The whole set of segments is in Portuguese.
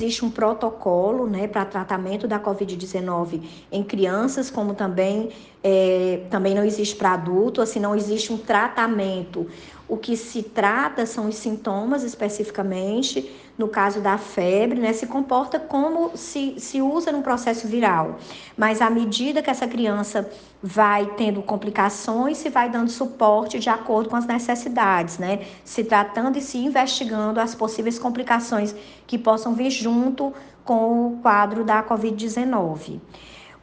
Existe um protocolo né, para tratamento da Covid-19 em crianças, como também, é, também não existe para adulto, assim, não existe um tratamento. O que se trata são os sintomas especificamente, no caso da febre, né, se comporta como se, se usa num processo viral. Mas à medida que essa criança vai tendo complicações, se vai dando suporte de acordo com as necessidades, né? Se tratando e se investigando as possíveis complicações que possam vir junto com o quadro da Covid-19.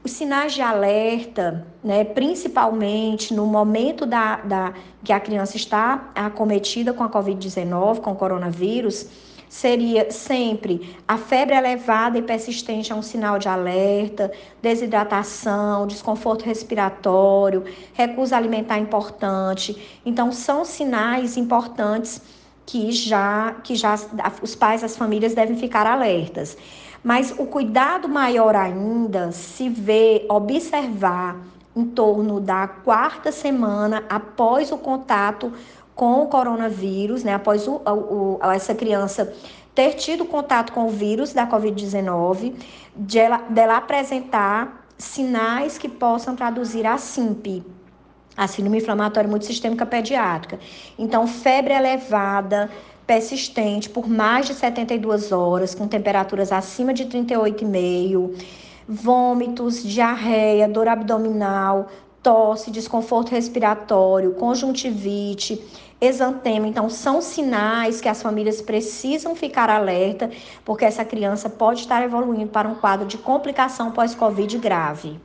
Os sinais de alerta, né, principalmente no momento da, da, que a criança está acometida com a Covid-19, com o coronavírus, seria sempre a febre elevada e persistente é um sinal de alerta, desidratação, desconforto respiratório, recusa alimentar importante. Então, são sinais importantes que já, que já os pais, as famílias devem ficar alertas. Mas o cuidado maior ainda se vê observar em torno da quarta semana após o contato com o coronavírus, né? Após o, o, essa criança ter tido contato com o vírus da Covid-19, de dela apresentar sinais que possam traduzir a SIMP, a síndrome inflamatória multissistêmica pediátrica. Então, febre elevada, persistente por mais de 72 horas, com temperaturas acima de 38,5, vômitos, diarreia, dor abdominal, tosse, desconforto respiratório, conjuntivite, exantema. Então, são sinais que as famílias precisam ficar alerta, porque essa criança pode estar evoluindo para um quadro de complicação pós-Covid grave.